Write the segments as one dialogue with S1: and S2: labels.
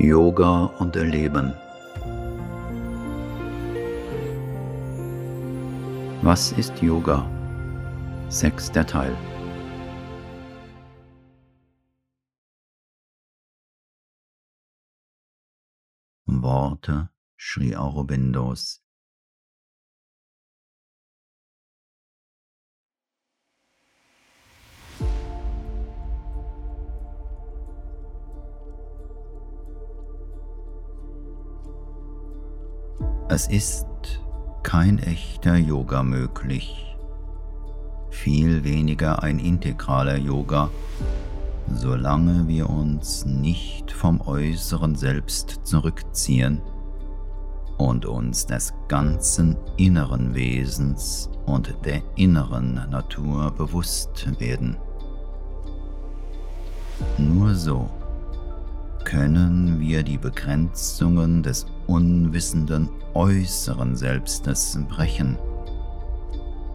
S1: Yoga und Erleben. Was ist Yoga? Sechster Teil. Worte Sri Aurobindos Es ist kein echter Yoga möglich, viel weniger ein integraler Yoga, solange wir uns nicht vom äußeren Selbst zurückziehen und uns des ganzen inneren Wesens und der inneren Natur bewusst werden. Nur so können wir die Begrenzungen des unwissenden äußeren Selbstes brechen,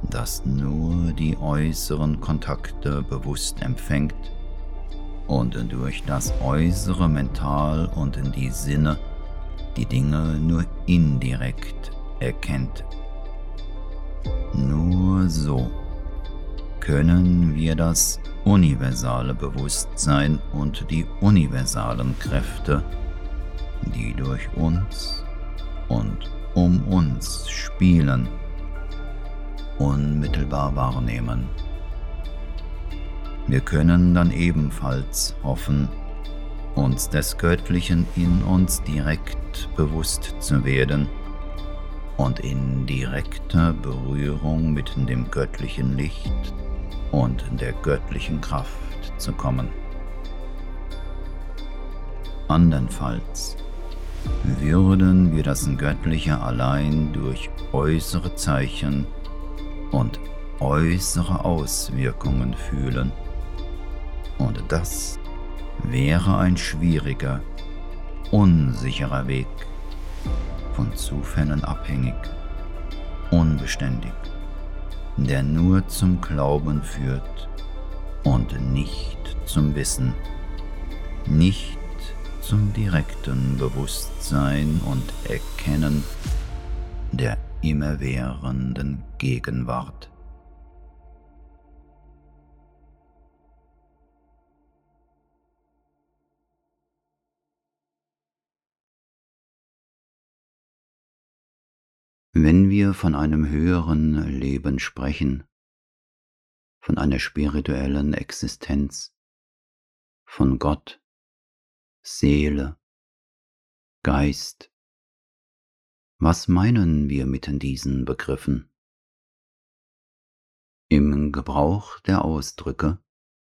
S1: das nur die äußeren Kontakte bewusst empfängt und durch das äußere Mental und in die Sinne die Dinge nur indirekt erkennt. Nur so können wir das universale Bewusstsein und die universalen Kräfte, die durch uns und um uns spielen, unmittelbar wahrnehmen. Wir können dann ebenfalls hoffen, uns des Göttlichen in uns direkt bewusst zu werden und in direkter Berührung mit dem göttlichen Licht und der göttlichen Kraft zu kommen. Andernfalls würden wir das Göttliche allein durch äußere Zeichen und äußere Auswirkungen fühlen. Und das wäre ein schwieriger, unsicherer Weg, von Zufällen abhängig, unbeständig der nur zum Glauben führt und nicht zum Wissen, nicht zum direkten Bewusstsein und Erkennen der immerwährenden Gegenwart. Wenn wir von einem höheren Leben sprechen, von einer spirituellen Existenz, von Gott, Seele, Geist, was meinen wir mit diesen Begriffen? Im Gebrauch der Ausdrücke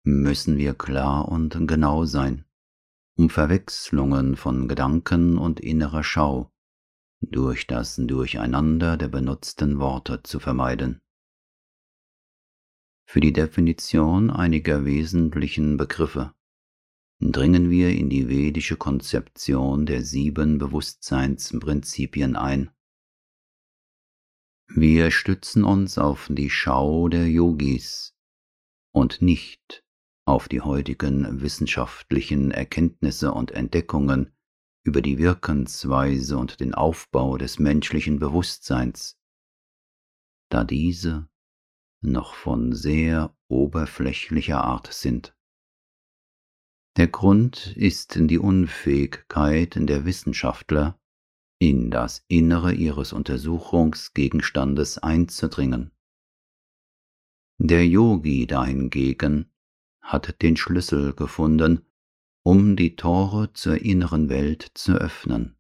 S1: müssen wir klar und genau sein, um Verwechslungen von Gedanken und innerer Schau durch das Durcheinander der benutzten Worte zu vermeiden. Für die Definition einiger wesentlichen Begriffe dringen wir in die vedische Konzeption der sieben Bewusstseinsprinzipien ein. Wir stützen uns auf die Schau der Yogis und nicht auf die heutigen wissenschaftlichen Erkenntnisse und Entdeckungen über die Wirkensweise und den Aufbau des menschlichen Bewusstseins, da diese noch von sehr oberflächlicher Art sind. Der Grund ist die Unfähigkeit der Wissenschaftler, in das Innere ihres Untersuchungsgegenstandes einzudringen. Der Yogi dahingegen hat den Schlüssel gefunden, um die Tore zur inneren Welt zu öffnen.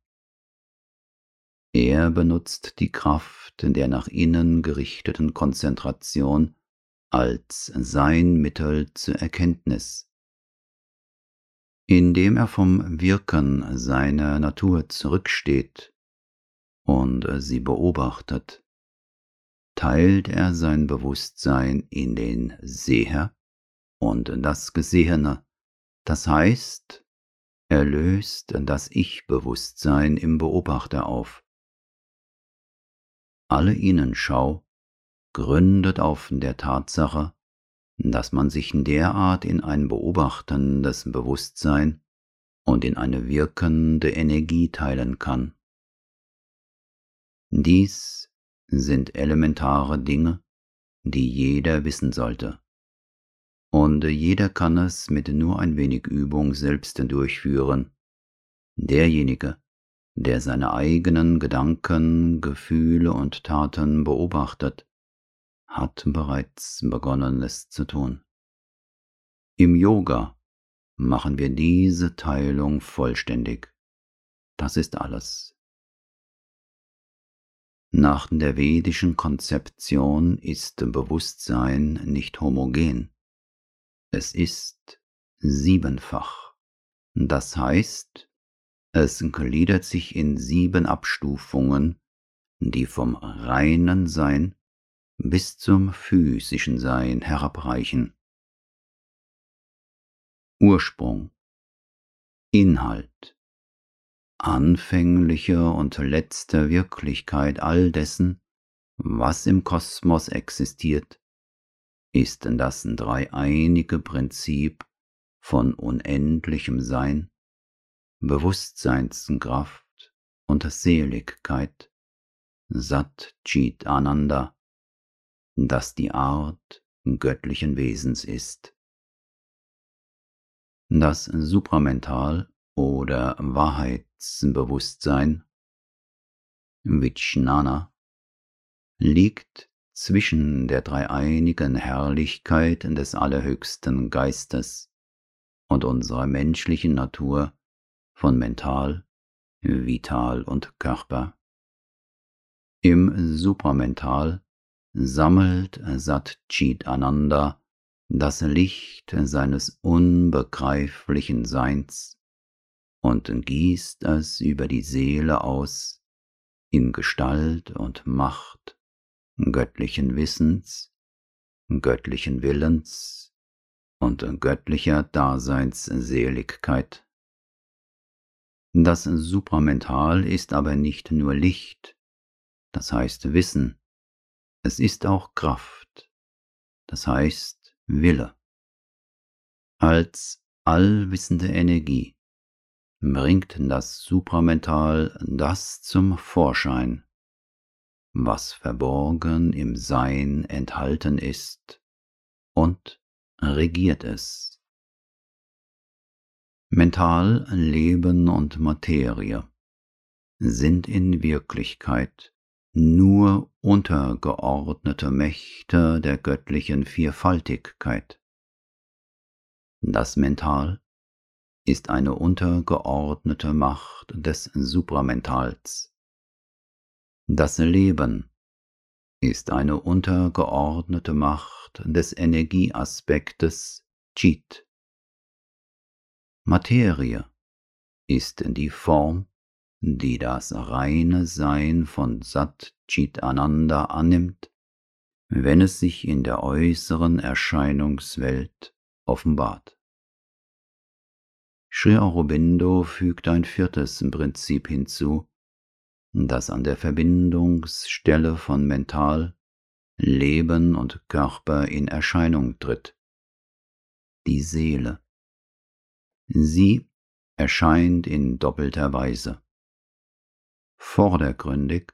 S1: Er benutzt die Kraft der nach innen gerichteten Konzentration als sein Mittel zur Erkenntnis. Indem er vom Wirken seiner Natur zurücksteht und sie beobachtet, teilt er sein Bewusstsein in den Seher und das Gesehene das heißt, er löst das Ich-Bewusstsein im Beobachter auf. Alle Innenschau gründet auf der Tatsache, dass man sich derart in ein beobachtendes Bewusstsein und in eine wirkende Energie teilen kann. Dies sind elementare Dinge, die jeder wissen sollte. Und jeder kann es mit nur ein wenig Übung selbst durchführen. Derjenige, der seine eigenen Gedanken, Gefühle und Taten beobachtet, hat bereits begonnen es zu tun. Im Yoga machen wir diese Teilung vollständig. Das ist alles. Nach der vedischen Konzeption ist Bewusstsein nicht homogen. Es ist siebenfach. Das heißt, es gliedert sich in sieben Abstufungen, die vom reinen Sein bis zum physischen Sein herabreichen. Ursprung Inhalt anfängliche und letzte Wirklichkeit all dessen, was im Kosmos existiert, ist das dreieinige Prinzip von unendlichem Sein, Bewusstseinskraft und Seligkeit, Sat Chit Ananda, das die Art göttlichen Wesens ist. Das Supramental oder Wahrheitsbewusstsein, Vijnana, liegt zwischen der dreieinigen Herrlichkeit des allerhöchsten Geistes und unserer menschlichen Natur von Mental, Vital und Körper. Im Supramental sammelt Sat Chit Ananda das Licht seines unbegreiflichen Seins und gießt es über die Seele aus in Gestalt und Macht göttlichen Wissens, göttlichen Willens und göttlicher Daseinsseligkeit. Das Supramental ist aber nicht nur Licht, das heißt Wissen, es ist auch Kraft, das heißt Wille. Als allwissende Energie bringt das Supramental das zum Vorschein, was verborgen im Sein enthalten ist, und regiert es. Mental, Leben und Materie sind in Wirklichkeit nur untergeordnete Mächte der göttlichen Vierfaltigkeit. Das Mental ist eine untergeordnete Macht des Supramentals. Das Leben ist eine untergeordnete Macht des Energieaspektes Chit. Materie ist die Form, die das reine Sein von Sat Chit Ananda annimmt, wenn es sich in der äußeren Erscheinungswelt offenbart. Sri Aurobindo fügt ein viertes Prinzip hinzu, das an der Verbindungsstelle von Mental, Leben und Körper in Erscheinung tritt. Die Seele. Sie erscheint in doppelter Weise. Vordergründig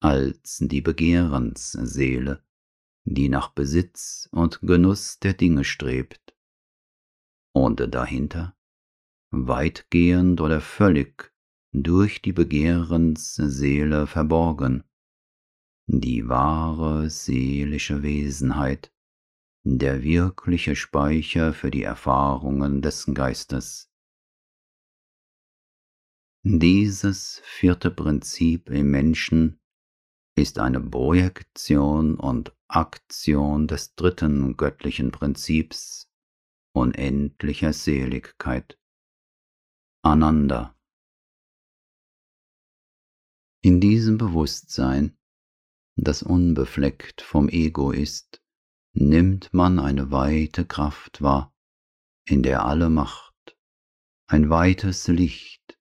S1: als die Begehrensseele, die nach Besitz und Genuss der Dinge strebt, und dahinter weitgehend oder völlig durch die Begehrensseele verborgen, die wahre seelische Wesenheit, der wirkliche Speicher für die Erfahrungen des Geistes. Dieses vierte Prinzip im Menschen ist eine Projektion und Aktion des dritten göttlichen Prinzips unendlicher Seligkeit. Ananda. In diesem Bewusstsein, das unbefleckt vom Ego ist, nimmt man eine weite Kraft wahr, in der alle Macht, ein weites Licht,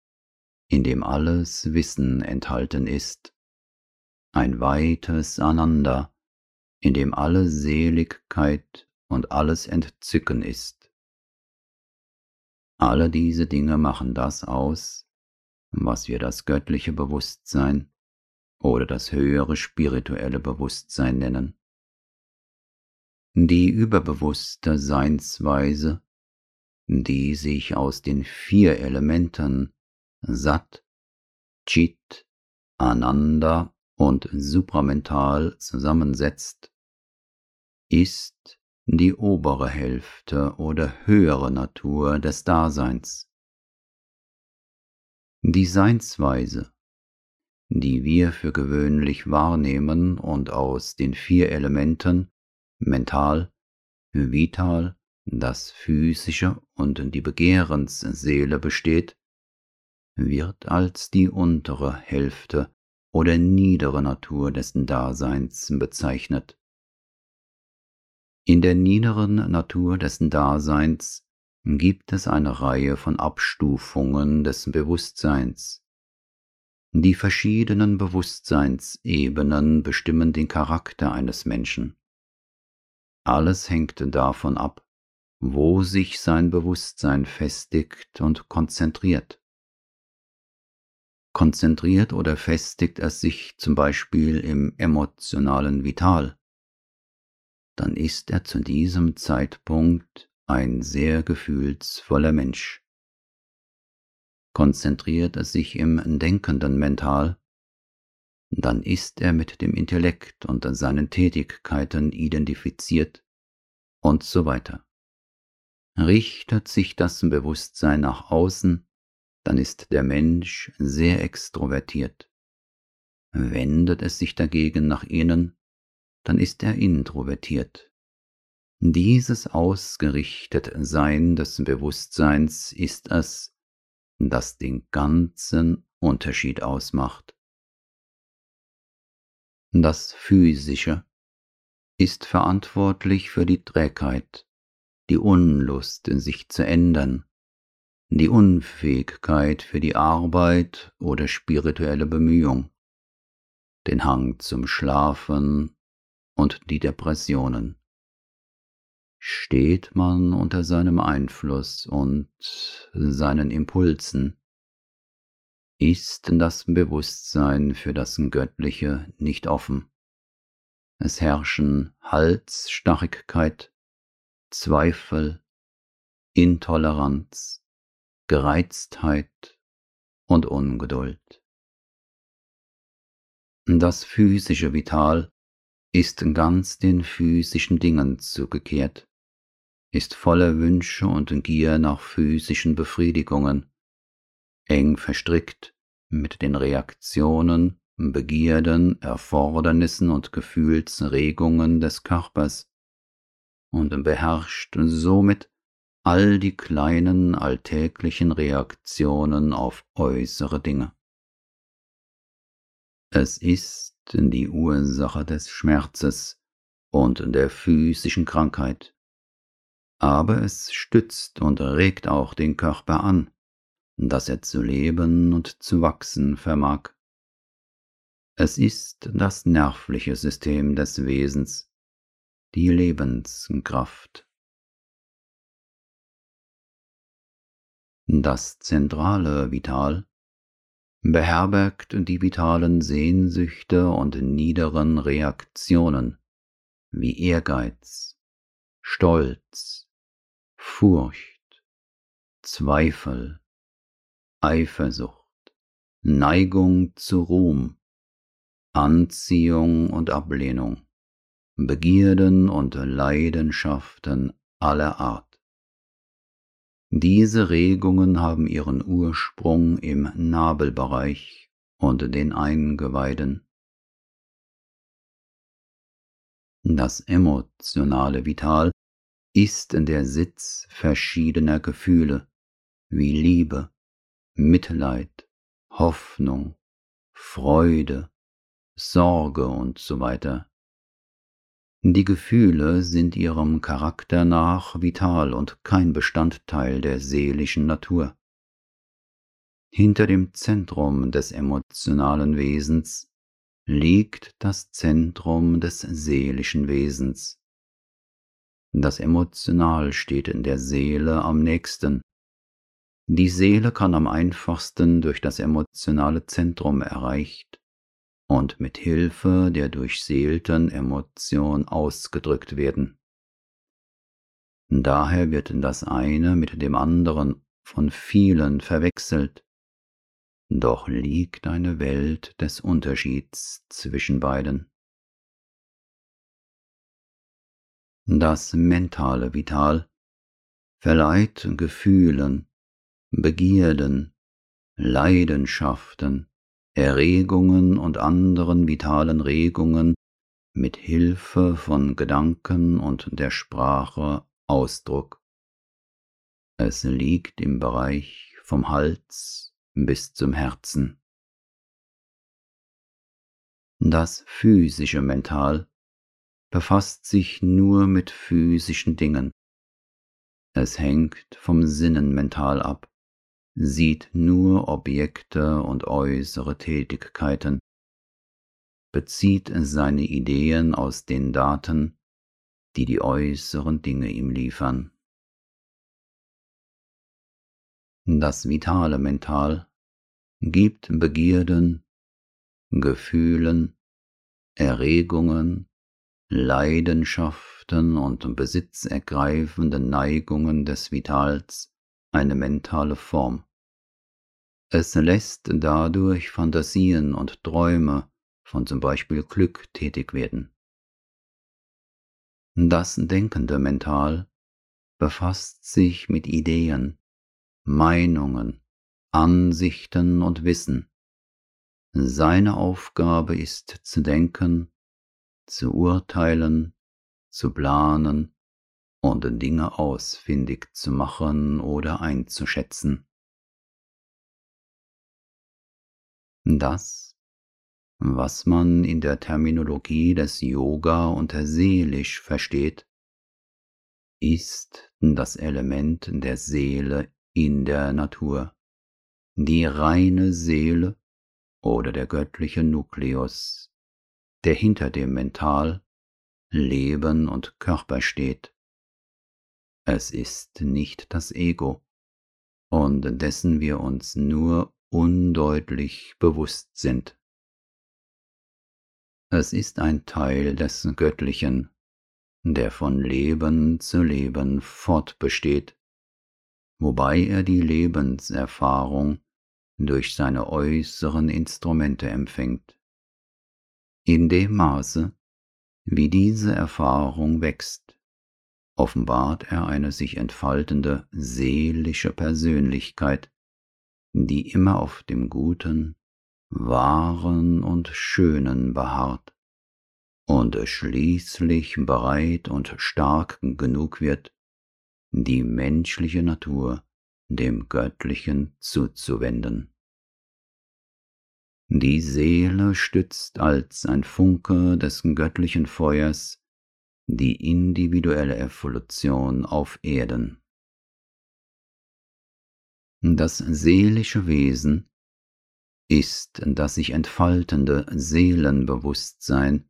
S1: in dem alles Wissen enthalten ist, ein weites Ananda, in dem alle Seligkeit und alles Entzücken ist. Alle diese Dinge machen das aus, was wir das göttliche Bewusstsein oder das höhere spirituelle Bewusstsein nennen. Die überbewusste Seinsweise, die sich aus den vier Elementen Sat, Chit, Ananda und supramental zusammensetzt, ist die obere Hälfte oder höhere Natur des Daseins. Die Seinsweise, die wir für gewöhnlich wahrnehmen und aus den vier Elementen mental, vital, das physische und die Begehrensseele besteht, wird als die untere Hälfte oder niedere Natur dessen Daseins bezeichnet. In der niederen Natur dessen Daseins gibt es eine Reihe von Abstufungen des Bewusstseins. Die verschiedenen Bewusstseinsebenen bestimmen den Charakter eines Menschen. Alles hängt davon ab, wo sich sein Bewusstsein festigt und konzentriert. Konzentriert oder festigt es sich zum Beispiel im emotionalen Vital, dann ist er zu diesem Zeitpunkt ein sehr gefühlsvoller Mensch. Konzentriert er sich im denkenden Mental, dann ist er mit dem Intellekt und seinen Tätigkeiten identifiziert und so weiter. Richtet sich das Bewusstsein nach außen, dann ist der Mensch sehr extrovertiert. Wendet es sich dagegen nach innen, dann ist er introvertiert. Dieses Ausgerichtetsein des Bewusstseins ist es, das den ganzen Unterschied ausmacht. Das Physische ist verantwortlich für die Trägheit, die Unlust, sich zu ändern, die Unfähigkeit für die Arbeit oder spirituelle Bemühung, den Hang zum Schlafen und die Depressionen. Steht man unter seinem Einfluss und seinen Impulsen, ist das Bewusstsein für das Göttliche nicht offen. Es herrschen Halsstarrigkeit, Zweifel, Intoleranz, Gereiztheit und Ungeduld. Das physische Vital ist ganz den physischen Dingen zugekehrt, ist voller Wünsche und Gier nach physischen Befriedigungen, eng verstrickt mit den Reaktionen, Begierden, Erfordernissen und Gefühlsregungen des Körpers und beherrscht somit all die kleinen alltäglichen Reaktionen auf äußere Dinge. Es ist die Ursache des Schmerzes und der physischen Krankheit. Aber es stützt und regt auch den Körper an, dass er zu leben und zu wachsen vermag. Es ist das nervliche System des Wesens, die Lebenskraft. Das zentrale Vital beherbergt die vitalen Sehnsüchte und niederen Reaktionen wie Ehrgeiz, Stolz, Furcht, Zweifel, Eifersucht, Neigung zu Ruhm, Anziehung und Ablehnung, Begierden und Leidenschaften aller Art. Diese Regungen haben ihren Ursprung im Nabelbereich und den Eingeweiden. Das emotionale Vital ist der Sitz verschiedener Gefühle wie Liebe, Mitleid, Hoffnung, Freude, Sorge und so weiter. Die Gefühle sind ihrem Charakter nach vital und kein Bestandteil der seelischen Natur. Hinter dem Zentrum des emotionalen Wesens liegt das Zentrum des seelischen Wesens. Das Emotional steht in der Seele am nächsten, Die Seele kann am einfachsten durch das emotionale Zentrum erreicht und mit Hilfe der durchseelten Emotion ausgedrückt werden. Daher wird das eine mit dem anderen von vielen verwechselt, doch liegt eine Welt des Unterschieds zwischen beiden. Das mentale Vital verleiht Gefühlen, Begierden, Leidenschaften, Erregungen und anderen vitalen Regungen mit Hilfe von Gedanken und der Sprache Ausdruck. Es liegt im Bereich vom Hals bis zum Herzen. Das physische Mental befasst sich nur mit physischen Dingen. Es hängt vom Sinnenmental ab, sieht nur Objekte und äußere Tätigkeiten, bezieht seine Ideen aus den Daten, die die äußeren Dinge ihm liefern. Das vitale Mental gibt Begierden, Gefühlen, Erregungen, Leidenschaften und besitzergreifenden Neigungen des Vitals eine mentale Form. Es lässt dadurch Fantasien und Träume von zum Beispiel Glück tätig werden. Das denkende Mental befasst sich mit Ideen, Meinungen, Ansichten und Wissen. Seine Aufgabe ist zu denken, zu urteilen, zu planen und Dinge ausfindig zu machen oder einzuschätzen. Das, was man in der Terminologie des Yoga unter seelisch versteht, ist das Element der Seele in der Natur, die reine Seele oder der göttliche Nukleus, der hinter dem Mental, Leben und Körper steht. Es ist nicht das Ego, und dessen wir uns nur undeutlich bewusst sind. Es ist ein Teil des Göttlichen, der von Leben zu Leben fortbesteht, wobei er die Lebenserfahrung durch seine äußeren Instrumente empfängt. In dem Maße, wie diese Erfahrung wächst, offenbart er eine sich entfaltende seelische Persönlichkeit, die immer auf dem Guten, Wahren und Schönen beharrt und schließlich bereit und stark genug wird, die menschliche Natur dem Göttlichen zuzuwenden. Die Seele stützt als ein Funke des göttlichen Feuers die individuelle Evolution auf Erden. Das seelische Wesen ist das sich entfaltende Seelenbewusstsein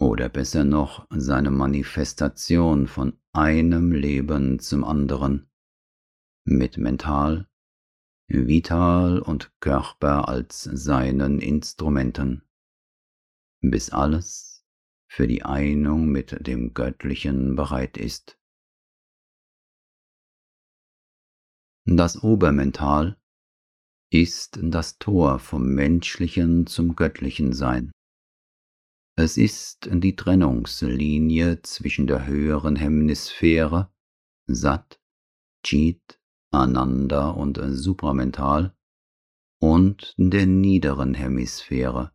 S1: oder besser noch seine Manifestation von einem Leben zum anderen, mit Mental, Vital und Körper als seinen Instrumenten, bis alles für die Einung mit dem Göttlichen bereit ist. Das Obermental ist das Tor vom menschlichen zum göttlichen Sein. Es ist die Trennungslinie zwischen der höheren Hemisphäre, Sat, Chit, Ananda und supramental und der niederen Hemisphäre,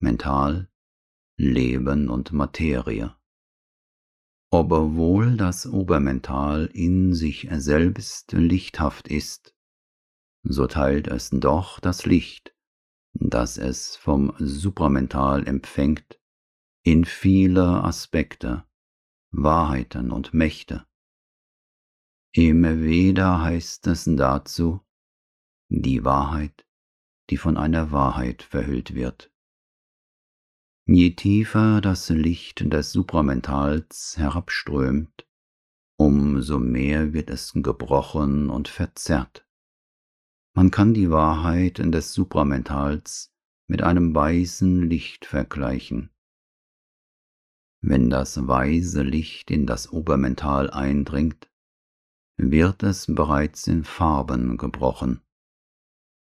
S1: Mental, Leben und Materie. Obwohl das Obermental in sich selbst lichthaft ist, so teilt es doch das Licht, das es vom Supramental empfängt, in viele Aspekte, Wahrheiten und Mächte. Im Veda heißt es dazu, die Wahrheit, die von einer Wahrheit verhüllt wird. Je tiefer das Licht des Supramentals herabströmt, umso mehr wird es gebrochen und verzerrt. Man kann die Wahrheit des Supramentals mit einem weißen Licht vergleichen. Wenn das weiße Licht in das Obermental eindringt, wird es bereits in Farben gebrochen.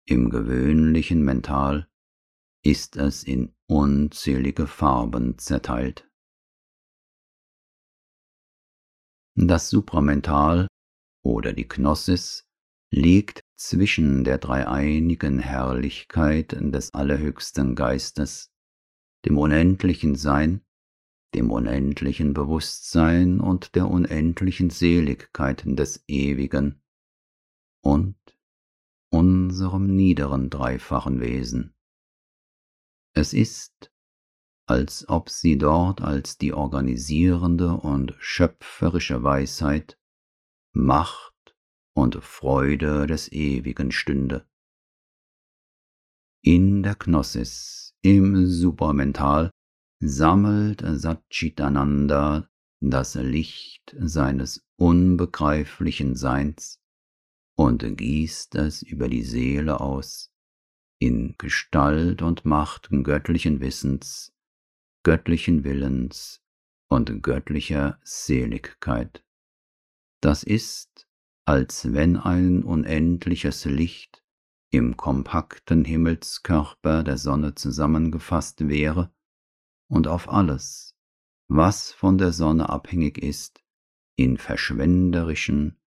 S1: Im gewöhnlichen Mental ist es in unzählige Farben zerteilt. Das Supramental oder die Gnosis liegt zwischen der dreieinigen Herrlichkeit des allerhöchsten Geistes, dem unendlichen Sein, dem unendlichen Bewusstsein und der unendlichen Seligkeit des Ewigen und unserem niederen dreifachen Wesen. Es ist, als ob sie dort als die organisierende und schöpferische Weisheit, Macht und Freude des Ewigen stünde. In der Gnosis, im Supermental, sammelt Satchitananda das Licht seines unbegreiflichen Seins und gießt es über die Seele aus, in Gestalt und Macht göttlichen Wissens, göttlichen Willens und göttlicher Seligkeit. Das ist, als wenn ein unendliches Licht im kompakten Himmelskörper der Sonne zusammengefasst wäre und auf alles, was von der Sonne abhängig ist, in verschwenderischen,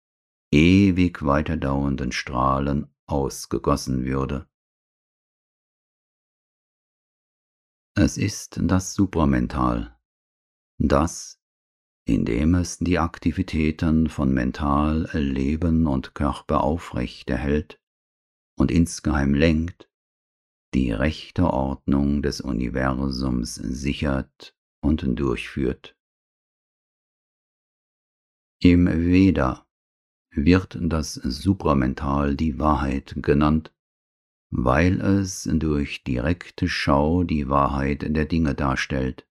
S1: ewig weiterdauernden Strahlen ausgegossen würde. Es ist das Supramental, das, indem es die Aktivitäten von Mental, Leben und Körper aufrechterhält und insgeheim lenkt, die rechte Ordnung des Universums sichert und durchführt. Im Veda wird das Supramental die Wahrheit genannt, weil es durch direkte Schau die Wahrheit der Dinge darstellt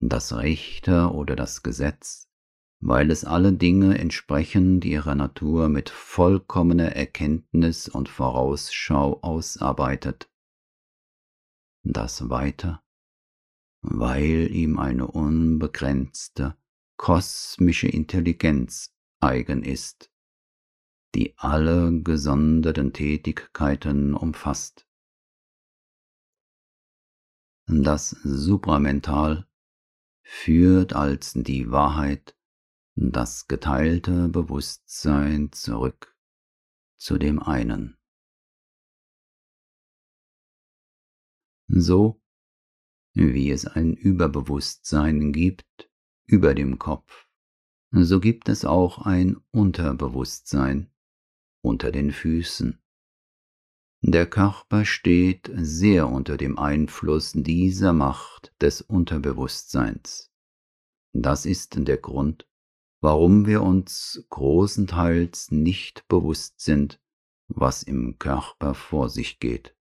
S1: das Rechte oder das Gesetz, weil es alle Dinge entsprechend ihrer Natur mit vollkommener Erkenntnis und Vorausschau ausarbeitet. Das Weiter, weil ihm eine unbegrenzte, kosmische Intelligenz eigen ist, die alle gesonderten Tätigkeiten umfasst. Das Supramental führt als die Wahrheit das geteilte Bewusstsein zurück zu dem einen. So wie es ein Überbewusstsein gibt über dem Kopf, so gibt es auch ein Unterbewusstsein unter den Füßen. Der Körper steht sehr unter dem Einfluss dieser Macht des Unterbewusstseins. Das ist der Grund, warum wir uns großenteils nicht bewusst sind, was im Körper vor sich geht.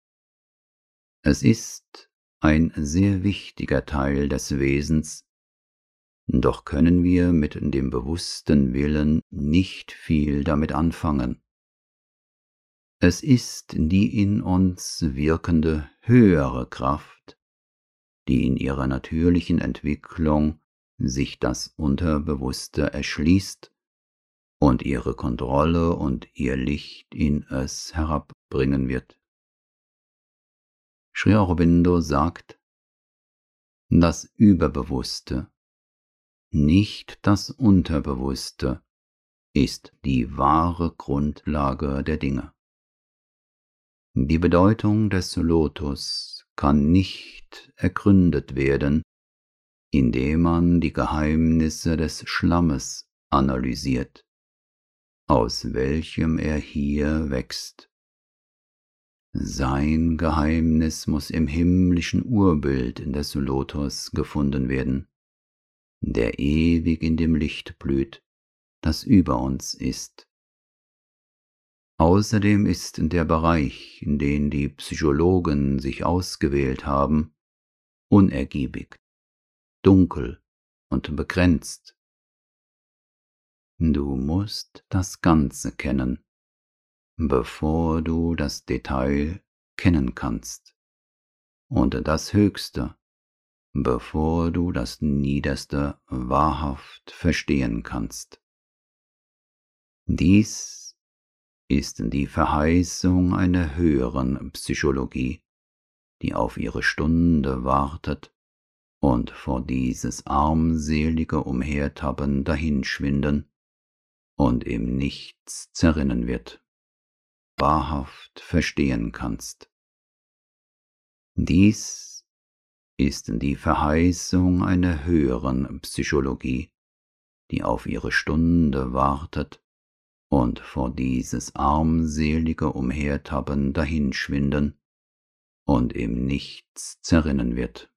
S1: Es ist ein sehr wichtiger Teil des Wesens, doch können wir mit dem bewussten Willen nicht viel damit anfangen. Es ist die in uns wirkende höhere Kraft, die in ihrer natürlichen Entwicklung sich das Unterbewusste erschließt und ihre Kontrolle und ihr Licht in es herabbringen wird. Sri Aurobindo sagt, das Überbewusste, nicht das Unterbewusste, ist die wahre Grundlage der Dinge. Die Bedeutung des Lotus kann nicht ergründet werden, indem man die Geheimnisse des Schlammes analysiert, aus welchem er hier wächst. Sein Geheimnis muss im himmlischen Urbild des Lotus gefunden werden, der ewig in dem Licht blüht, das über uns ist. Außerdem ist der Bereich, in den die Psychologen sich ausgewählt haben, unergiebig, dunkel und begrenzt. Du musst das Ganze kennen, bevor du das Detail kennen kannst, und das Höchste, bevor du das Niederste wahrhaft verstehen kannst. Dies ist die Verheißung einer höheren Psychologie, die auf ihre Stunde wartet und vor dieses armselige Umhertappen dahinschwinden und im Nichts zerrinnen wird, wahrhaft verstehen kannst. Dies ist die Verheißung einer höheren Psychologie, die auf ihre Stunde wartet und vor dieses armselige Umhertappen dahinschwinden und im Nichts zerrinnen wird